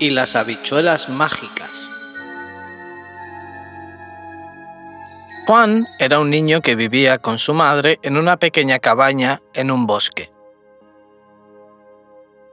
y las habichuelas mágicas. Juan era un niño que vivía con su madre en una pequeña cabaña en un bosque.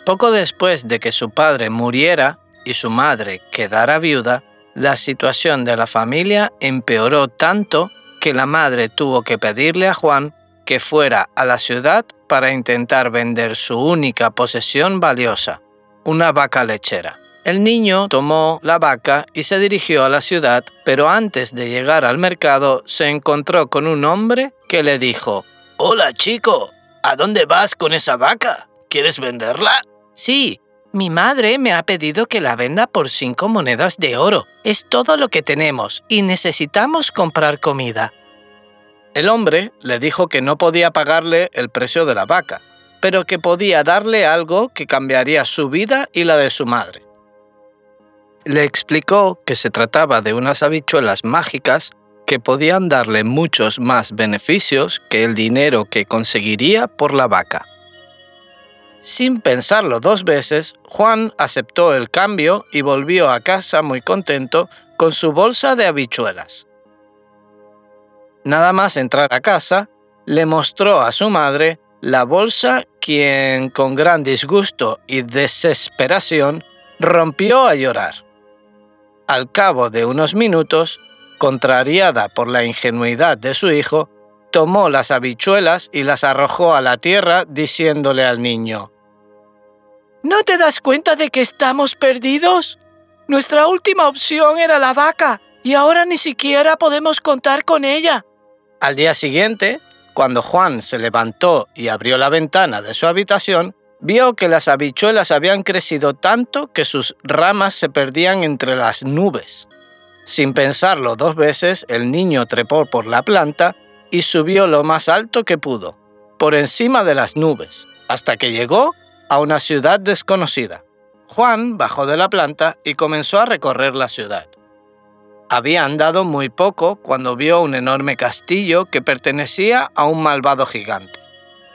Poco después de que su padre muriera y su madre quedara viuda, la situación de la familia empeoró tanto que la madre tuvo que pedirle a Juan que fuera a la ciudad para intentar vender su única posesión valiosa, una vaca lechera. El niño tomó la vaca y se dirigió a la ciudad, pero antes de llegar al mercado se encontró con un hombre que le dijo, Hola chico, ¿a dónde vas con esa vaca? ¿Quieres venderla? Sí, mi madre me ha pedido que la venda por cinco monedas de oro. Es todo lo que tenemos y necesitamos comprar comida. El hombre le dijo que no podía pagarle el precio de la vaca, pero que podía darle algo que cambiaría su vida y la de su madre. Le explicó que se trataba de unas habichuelas mágicas que podían darle muchos más beneficios que el dinero que conseguiría por la vaca. Sin pensarlo dos veces, Juan aceptó el cambio y volvió a casa muy contento con su bolsa de habichuelas. Nada más entrar a casa, le mostró a su madre la bolsa, quien con gran disgusto y desesperación rompió a llorar. Al cabo de unos minutos, contrariada por la ingenuidad de su hijo, tomó las habichuelas y las arrojó a la tierra diciéndole al niño, ¿No te das cuenta de que estamos perdidos? Nuestra última opción era la vaca y ahora ni siquiera podemos contar con ella. Al día siguiente, cuando Juan se levantó y abrió la ventana de su habitación, vio que las habichuelas habían crecido tanto que sus ramas se perdían entre las nubes. Sin pensarlo dos veces, el niño trepó por la planta y subió lo más alto que pudo, por encima de las nubes, hasta que llegó a una ciudad desconocida. Juan bajó de la planta y comenzó a recorrer la ciudad. Había andado muy poco cuando vio un enorme castillo que pertenecía a un malvado gigante.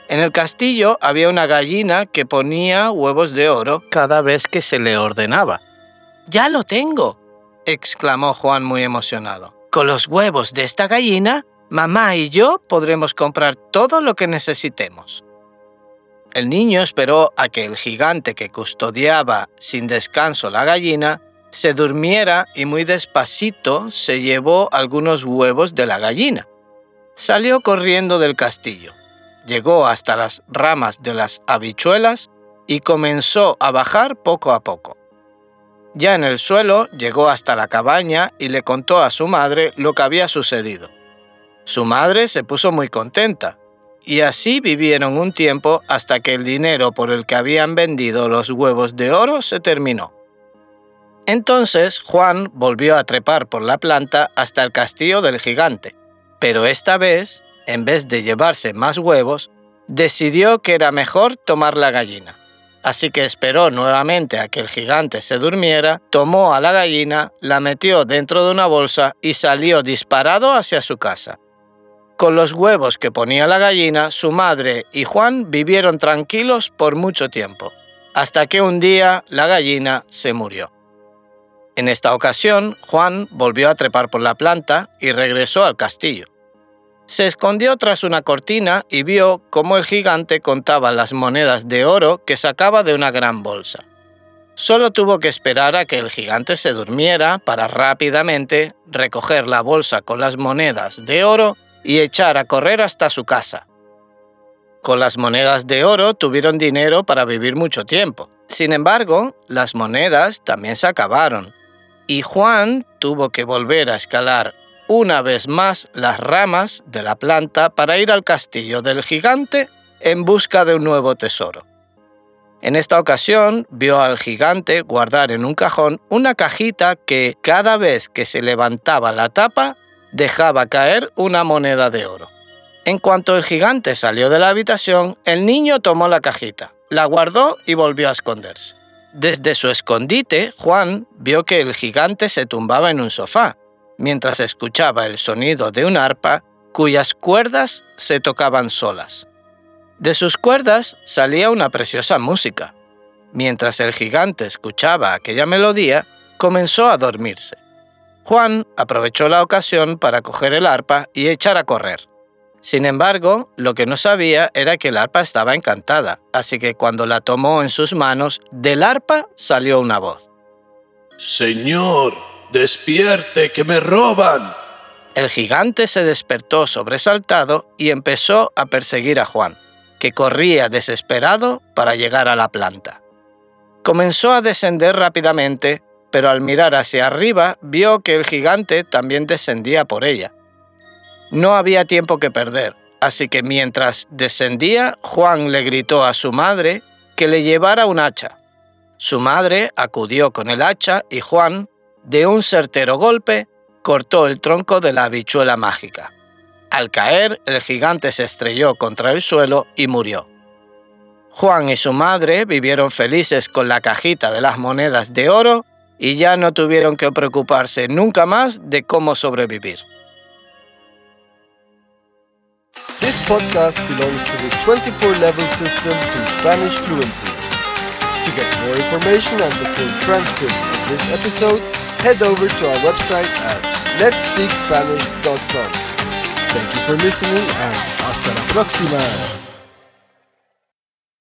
En el castillo había una gallina que ponía huevos de oro cada vez que se le ordenaba. ¡Ya lo tengo! exclamó Juan muy emocionado. Con los huevos de esta gallina, mamá y yo podremos comprar todo lo que necesitemos. El niño esperó a que el gigante que custodiaba sin descanso la gallina se durmiera y muy despacito se llevó algunos huevos de la gallina. Salió corriendo del castillo, llegó hasta las ramas de las habichuelas y comenzó a bajar poco a poco. Ya en el suelo llegó hasta la cabaña y le contó a su madre lo que había sucedido. Su madre se puso muy contenta, y así vivieron un tiempo hasta que el dinero por el que habían vendido los huevos de oro se terminó. Entonces Juan volvió a trepar por la planta hasta el castillo del gigante, pero esta vez, en vez de llevarse más huevos, decidió que era mejor tomar la gallina. Así que esperó nuevamente a que el gigante se durmiera, tomó a la gallina, la metió dentro de una bolsa y salió disparado hacia su casa. Con los huevos que ponía la gallina, su madre y Juan vivieron tranquilos por mucho tiempo, hasta que un día la gallina se murió. En esta ocasión, Juan volvió a trepar por la planta y regresó al castillo. Se escondió tras una cortina y vio cómo el gigante contaba las monedas de oro que sacaba de una gran bolsa. Solo tuvo que esperar a que el gigante se durmiera para rápidamente recoger la bolsa con las monedas de oro y echar a correr hasta su casa. Con las monedas de oro tuvieron dinero para vivir mucho tiempo. Sin embargo, las monedas también se acabaron y Juan tuvo que volver a escalar una vez más las ramas de la planta para ir al castillo del gigante en busca de un nuevo tesoro. En esta ocasión vio al gigante guardar en un cajón una cajita que cada vez que se levantaba la tapa dejaba caer una moneda de oro. En cuanto el gigante salió de la habitación, el niño tomó la cajita, la guardó y volvió a esconderse. Desde su escondite, Juan vio que el gigante se tumbaba en un sofá, mientras escuchaba el sonido de un arpa cuyas cuerdas se tocaban solas. De sus cuerdas salía una preciosa música. Mientras el gigante escuchaba aquella melodía, comenzó a dormirse. Juan aprovechó la ocasión para coger el arpa y echar a correr. Sin embargo, lo que no sabía era que el arpa estaba encantada, así que cuando la tomó en sus manos, del arpa salió una voz. Señor, despierte, que me roban. El gigante se despertó sobresaltado y empezó a perseguir a Juan, que corría desesperado para llegar a la planta. Comenzó a descender rápidamente, pero al mirar hacia arriba vio que el gigante también descendía por ella no había tiempo que perder, así que mientras descendía, Juan le gritó a su madre que le llevara un hacha. Su madre acudió con el hacha y Juan, de un certero golpe, cortó el tronco de la habichuela mágica. Al caer, el gigante se estrelló contra el suelo y murió. Juan y su madre vivieron felices con la cajita de las monedas de oro y ya no tuvieron que preocuparse nunca más de cómo sobrevivir. This podcast belongs to the 24 level system to Spanish fluency. To get more information and the full transcript of this episode, head over to our website at letspeakspanish.com. Thank you for listening and hasta la próxima!